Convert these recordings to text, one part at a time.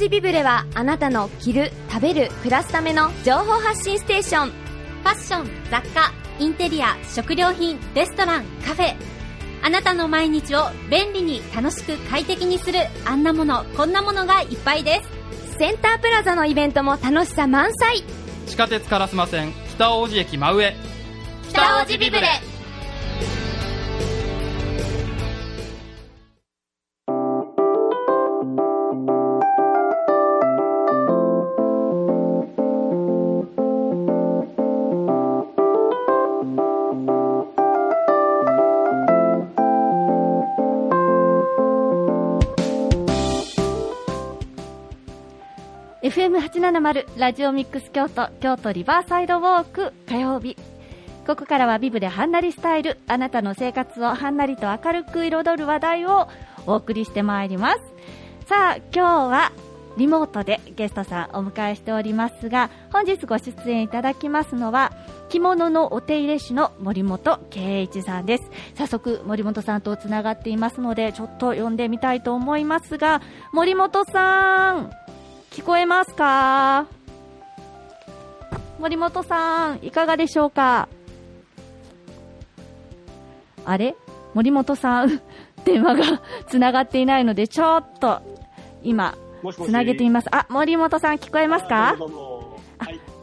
ジビブレはあなたの着る、食べる、暮らすための情報発信ステーション。ファッション、雑貨、インテリア、食料品、レストラン、カフェ。あなたの毎日を便利に楽しく快適にするあんなもの、こんなものがいっぱいです。センタープラザのイベントも楽しさ満載。地下鉄烏丸線北大路駅真上。北大路ビブレ。FM870 ラジオミックス京都京都リバーサイドウォーク火曜日。ここからはビブではんなりスタイルあなたの生活をはんなりと明るく彩る話題をお送りしてまいります。さあ今日はリモートでゲストさんお迎えしておりますが本日ご出演いただきますのは着物のお手入れ師の森本圭一さんです。早速森本さんとつながっていますのでちょっと呼んでみたいと思いますが森本さん。聞こえますか？森本さん、いかがでしょうか？あれ？森本さん、電話がつながっていないので、ちょっと、今、つなげてみます。あ、森本さん聞こえますか？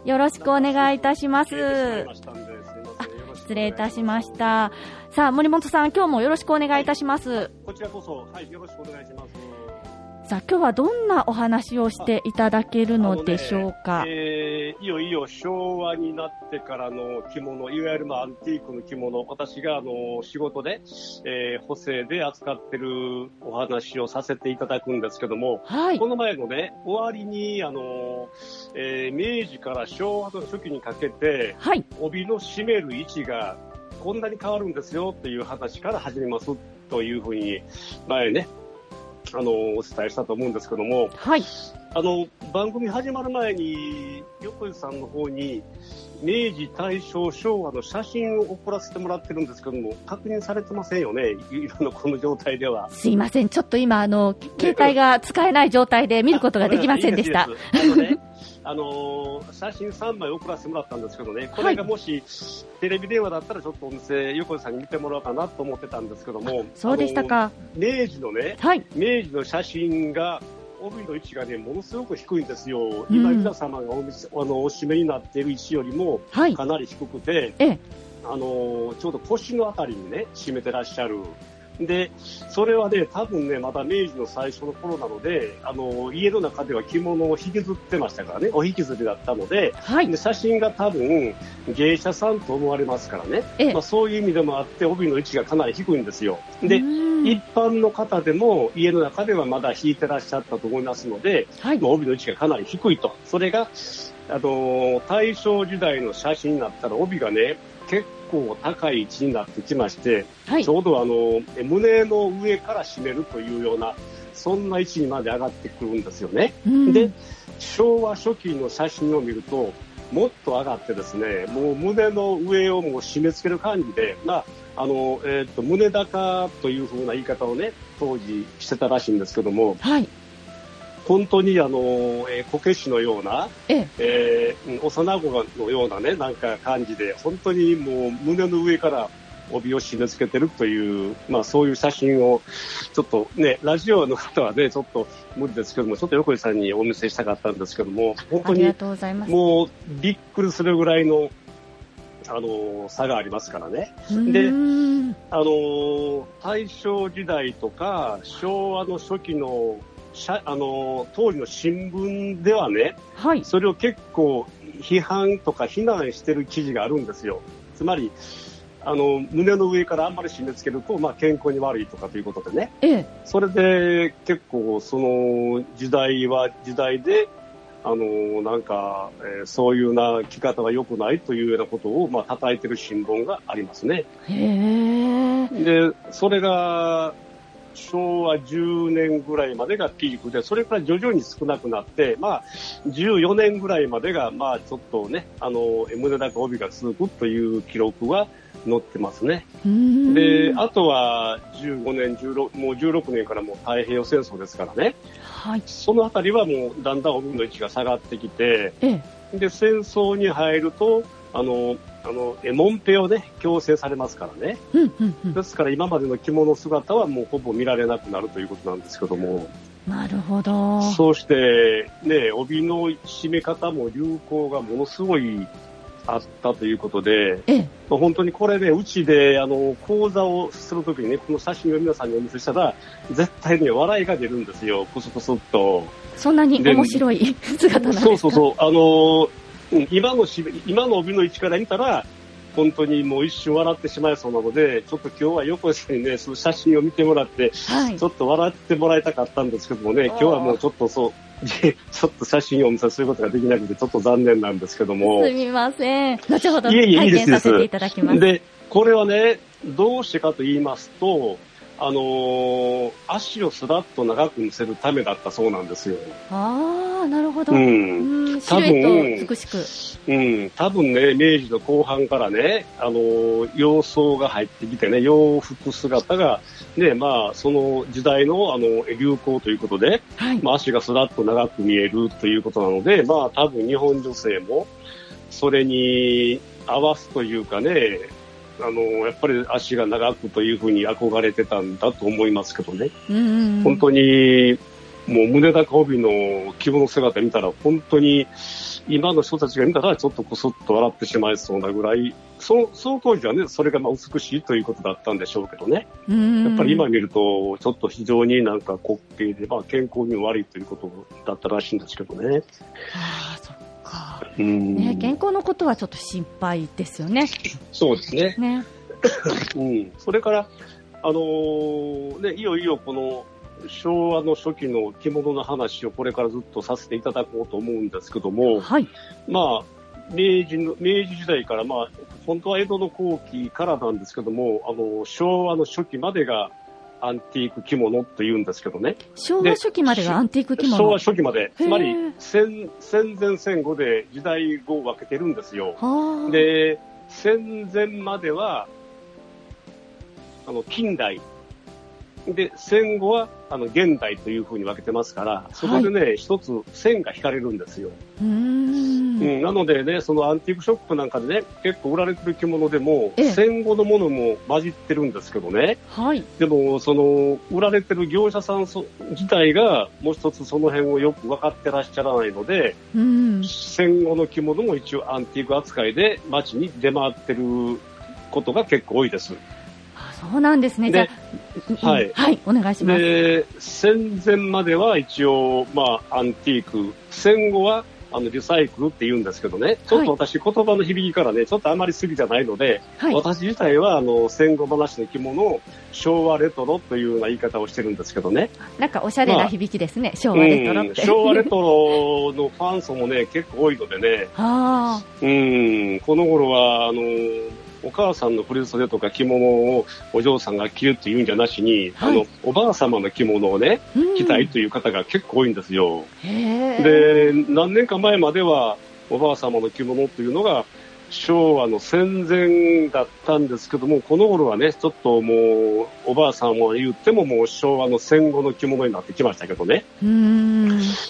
よろしくお願いいたします。失礼いたしました。さあ、森本さん、今日もよろしくお願いいたします。こちらこそ、はい、よろしくお願いします。さあ今日はどんなお話をしていただけるのでしょうか、ね、えー、いよいよ昭和になってからの着物、いわゆるまあアンティークの着物、私があの仕事で、えー、補正で扱ってるお話をさせていただくんですけども、はい、この前のね、終わりにあの、えー、明治から昭和の初期にかけて、はい、帯の締める位置がこんなに変わるんですよっていう話から始めますというふうに前ね、あのお伝えしたと思うんですけども、はい、あの番組始まる前に横井さんの方に明治、大正、昭和の写真を送らせてもらってるんですけども確認されてませんよね、今の この状態では。すいません、ちょっと今あの携帯が使えない状態で見ることができませんでした。あの写真3枚送らせてもらったんですけどね、これがもし、テレビ電話だったらちょっとお店、横井さんに見てもらおうかなと思ってたんですけども、そうでしたか。明治のね、はい、明治の写真が、帯の位置がね、ものすごく低いんですよ。うん、今、皆様がおあのお締めになっている位置よりも、かなり低くて、はい、あのちょうど腰のあたりにね、締めてらっしゃる。で、それはね、多分ね、また明治の最初の頃なので、あの、家の中では着物を引きずってましたからね、お引きずりだったので、はい、で写真が多分、芸者さんと思われますからね、まあ、そういう意味でもあって、帯の位置がかなり低いんですよ。で、一般の方でも家の中ではまだ引いてらっしゃったと思いますので、はい、帯の位置がかなり低いと。それが、あの、大正時代の写真になったら帯がね、結構高い位置になってきまして、はい、ちょうどあの胸の上から締めるというようなそんな位置にまで上がってくるんですよね。うん、で昭和初期の写真を見るともっと上がってですねもう胸の上をもう締め付ける感じで、まああのえーと、胸高というふうな言い方をね当時してたらしいんですけども、はい、本当にあの、えー、こけしのような、ええ。ー、幼子のようなね、なんか感じで、本当にもう胸の上から帯を締め付けてるという、まあそういう写真を、ちょっとね、ラジオの方はね、ちょっと無理ですけども、ちょっと横井さんにお見せしたかったんですけども、本当に、もうびっくりするぐらいの、あの差がありますからね。で、あの大正時代とか昭和の初期のあの当時の新聞ではね、はい、それを結構批判とか非難してる記事があるんですよ。つまりあの胸の上からあんまり締め付けると、まあ、健康に悪いとかということでね、ええ、それで結構その時代は時代であのなんか、えー、そういうな着方が良くないというようなことを、まあ叩いてる新聞がありますね。でそれが昭和10年ぐらいまでがピークで、それから徐々に少なくなって、まあ、14年ぐらいまでが、まあ、ちょっとね、あの、胸高帯が続くという記録は、載ってますね。で、あとは15年、16もう16年からもう太平洋戦争ですからね。はい。そのあたりはもうだんだん海の位置が下がってきて、ええ、で、戦争に入ると、あの、あの、エモンペをね、強制されますからね。うんうんうん、ですから今までの着物姿はもうほぼ見られなくなるということなんですけども。なるほど。そうして、ね、帯の締め方も流行がものすごいあったということで、ええ、本当にこれね、うちであの講座をするときにね、この写真を皆さんにお見せしたら、絶対ね、笑いが出るんですよ、こそこそっと。そんなに面白い 姿なんですか？そうそうそう。あの今のし今の帯の位置から見たら、本当にもう一瞬笑ってしまいそうなので、ちょっと今日は横井さんにね、その写真を見てもらって、はい、ちょっと笑ってもらいたかったんですけどもね、今日はもうちょっとそう、ちょっと写真をお見せすることができなくて、ちょっと残念なんですけども。すみません。後ほど拝見させていただきます。で、これはね、どうしてかと言いますと、あのー、足をすらっと長く見せるためだったそうなんですよ。ああ、なるほど。うん。多分、美しく。うん。多分ね、明治の後半からね、あのー、洋装が入ってきてね、洋服姿が、ね、まあ、その時代の、あの、流行ということで、はい、まあ、足がすらっと長く見えるということなので、まあ、多分日本女性も、それに合わすというかね、あの、やっぱり足が長くというふうに憧れてたんだと思いますけどね。うん本当に、もう胸高帯の着物姿見たら、本当に、今の人たちが見たら、ちょっとこそっと笑ってしまいそうなぐらい、そのその当時はね、それがまあ美しいということだったんでしょうけどね。やっぱり今見ると、ちょっと非常になんか滑稽で、まあ健康に悪いということだったらしいんですけどね。ああ、そっか。うん。ね、健康のことはちょっと心配ですよね。そうですね。ね。うん。それから、あのー、ね、いよいよこの、昭和の初期の着物の話をこれからずっとさせていただこうと思うんですけども、はい、まあ、明治の、明治時代から、まあ、本当は江戸の後期からなんですけども、あの、昭和の初期までがアンティーク着物って言うんですけどね。昭和初期までがアンティーク着物？昭和初期まで。つまり戦、戦前戦後で時代を分けてるんですよ。で、戦前までは、あの、近代。で、戦後は、あの、現代というふうに分けてますから、そこでね、はい、一つ線が引かれるんですよ。うんうん、なのでね、そのアンティークショップなんかでね、結構売られてる着物でも、戦後のものも混じってるんですけどね。はい。でも、その、売られてる業者さん自体が、もう一つその辺をよく分かってらっしゃらないので、うん、戦後の着物も一応アンティーク扱いで街に出回ってることが結構多いです。そうなんですね。じゃあ、はい、はい、お願いします。で、戦前までは一応、まあ、アンティーク、戦後は、あの、リサイクルって言うんですけどね、ちょっと私、言葉の響きからね、ちょっとあまり好きじゃないので、はい、私自体は、あの、戦後話の着物を昭和レトロというような言い方をしてるんですけどね。なんかおしゃれな響きですね、まあ、昭和レトロって。昭和レトロのファン層もね、結構多いのでね、うん、この頃は、あの、お母さんの振袖とか着物をお嬢さんが着るっていうんじゃなしに、はい、あの、おばあ様の着物をね、着たいという方が結構多いんですよ。で、何年か前までは、おばあ様の着物っていうのが、昭和の戦前だったんですけども、この頃はね、ちょっともう、おばあさんも言ってももう昭和の戦後の着物になってきましたけどね。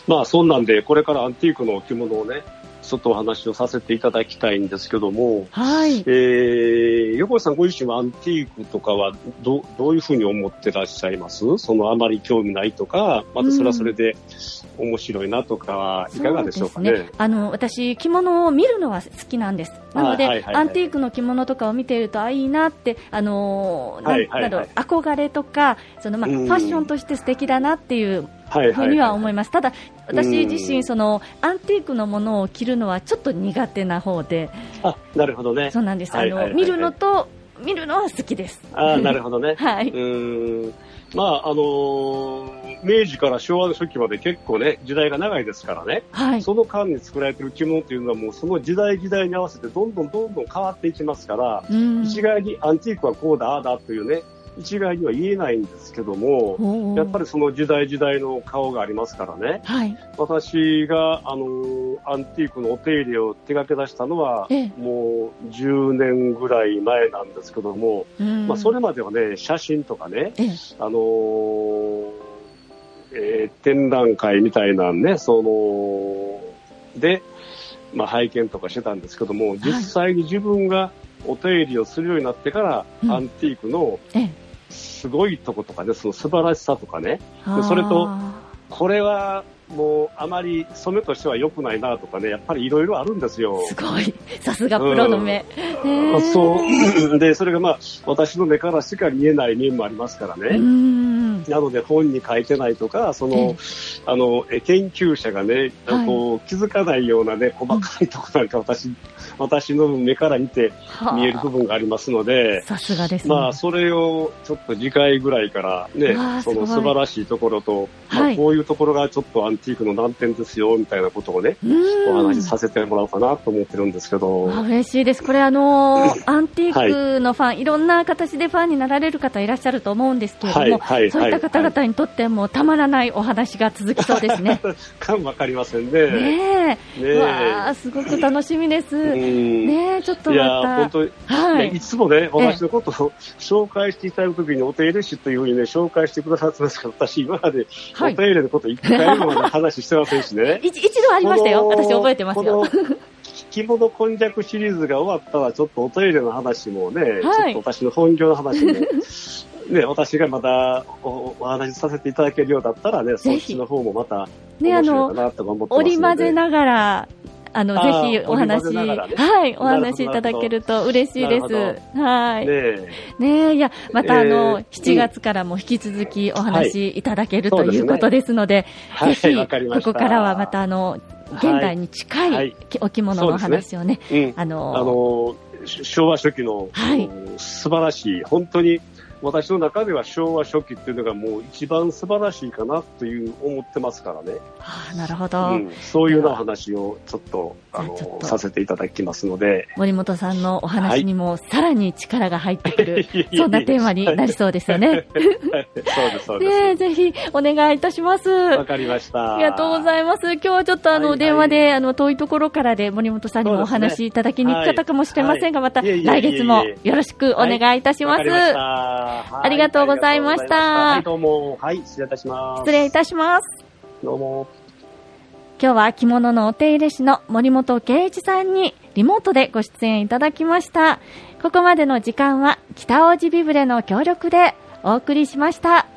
まあ、そんなんで、これからアンティークの着物をね、ちょっとお話をさせていただきたいんですけども、はい。えー、横井さんご自身はアンティークとかはどどういうふうに思ってらっしゃいます？そのあまり興味ないとか、またそれはそれで面白いなとか、いかがでしょうかね？ねあの、私、着物を見るのは好きなんです。なので、はいはいはい、アンティークの着物とかを見ていると、あ、いいなって、あのー、はいはいはい、など、憧れとか、その、まあ、ファッションとして素敵だなっていうふうには思います。ただ、私自身、そのアンティークのものを着るのはちょっと苦手な方で。あ、なるほどね。そうなんです。あの、見るのと、見るのは好きです。あなるほどね。はい。うん。まあ、あのー、明治から昭和の初期まで結構ね、時代が長いですからね。はい。その間に作られてる着物っていうのはもうその時代時代に合わせてどんどんどんどん変わっていきますから、うん、一概にアンティークはこうだ、ああだというね、一概には言えないんですけども、やっぱりその時代時代の顔がありますからね、はい、私があのアンティークのお手入れを手掛け出したのは、もう10年ぐらい前なんですけども、まあ、それまではね、写真とかね、あのー、えー、展覧会みたいなね、その、で、まあ、拝見とかしてたんですけども、実際に自分がお手入れをするようになってから、アンティークのすごいとことかね、その素晴らしさとかね、それと、これはもうあまり染めとしては良くないなとかね、やっぱりいろいろあるんですよ。すごい。さすがプロの目。うん、そう。で、それがまあ、私の目からしか見えない面もありますからね。なので本に書いてないとか、その、あの、研究者がね、こう気づかないようなね、細かいところなんか私、私の目から見て見える部分がありますので、さすがです、ね、まあ、それをちょっと次回ぐらいからね、その素晴らしいところと、まあ、こういうところがちょっとアンティークの難点ですよ、みたいなことをね、お話しさせてもらおうかなと思ってるんですけど。嬉しいです。これあのー、アンティークのファン、はい、いろんな形でファンになられる方いらっしゃると思うんですけれども、はいはい、そういった方々にとってもたまらないお話が続きそうですね。かもわかりませんね。ねえ。ねわあ、すごく楽しみです。ねちょっとまた。いや、本当に、はい、いつもね、私のことを 紹介していただくときにお手入れ師というふうにね、紹介してくださってますけど、私今までお手入れのこと一回も話してませんしね。一度ありましたよ。私覚えてますよ。着物今昔シリーズが終わったら、ちょっとおトイレの話もね、はい、ちょっと私の本業の話も、ね、私がまたおお話しさせていただけるようだったらね、そっちの方もまた面白いかなと思ってますので、ね、織り交ぜながら、あの、ぜひお話、ね、はい、お話いただけると嬉しいです。はい。ねねいや、またあの、7月からも引き続きお話いただける、ということですので、ぜひ、ここからはまたあの、現代に近いお着物の話をね、あのあの昭和初期の、はい、素晴らしい、本当に私の中では昭和初期っていうのがもう一番素晴らしいかなという思ってますからね。はあ、なるほど、うん、そういうような話をちょっとあのさせていただきますので森本さんのお話にもさらに力が入ってくる、はい、そんなテーマになりそうですよね。そうですそうです、ね、ぜひお願いいたします。わかりました。ありがとうございます。今日はちょっとあの、はいはい、電話であの遠いところからで森本さんにもお話いただきにくかったかもしれませんが、また来月もよろしくお願いいたします。ありがとうございました。はい、どうも。はい、失礼いたします。失礼いたします。どうも。今日は着物のお手入れ師の森本圭一さんにリモートでご出演いただきました。ここまでの時間は北大路ビブレの協力でお送りしました。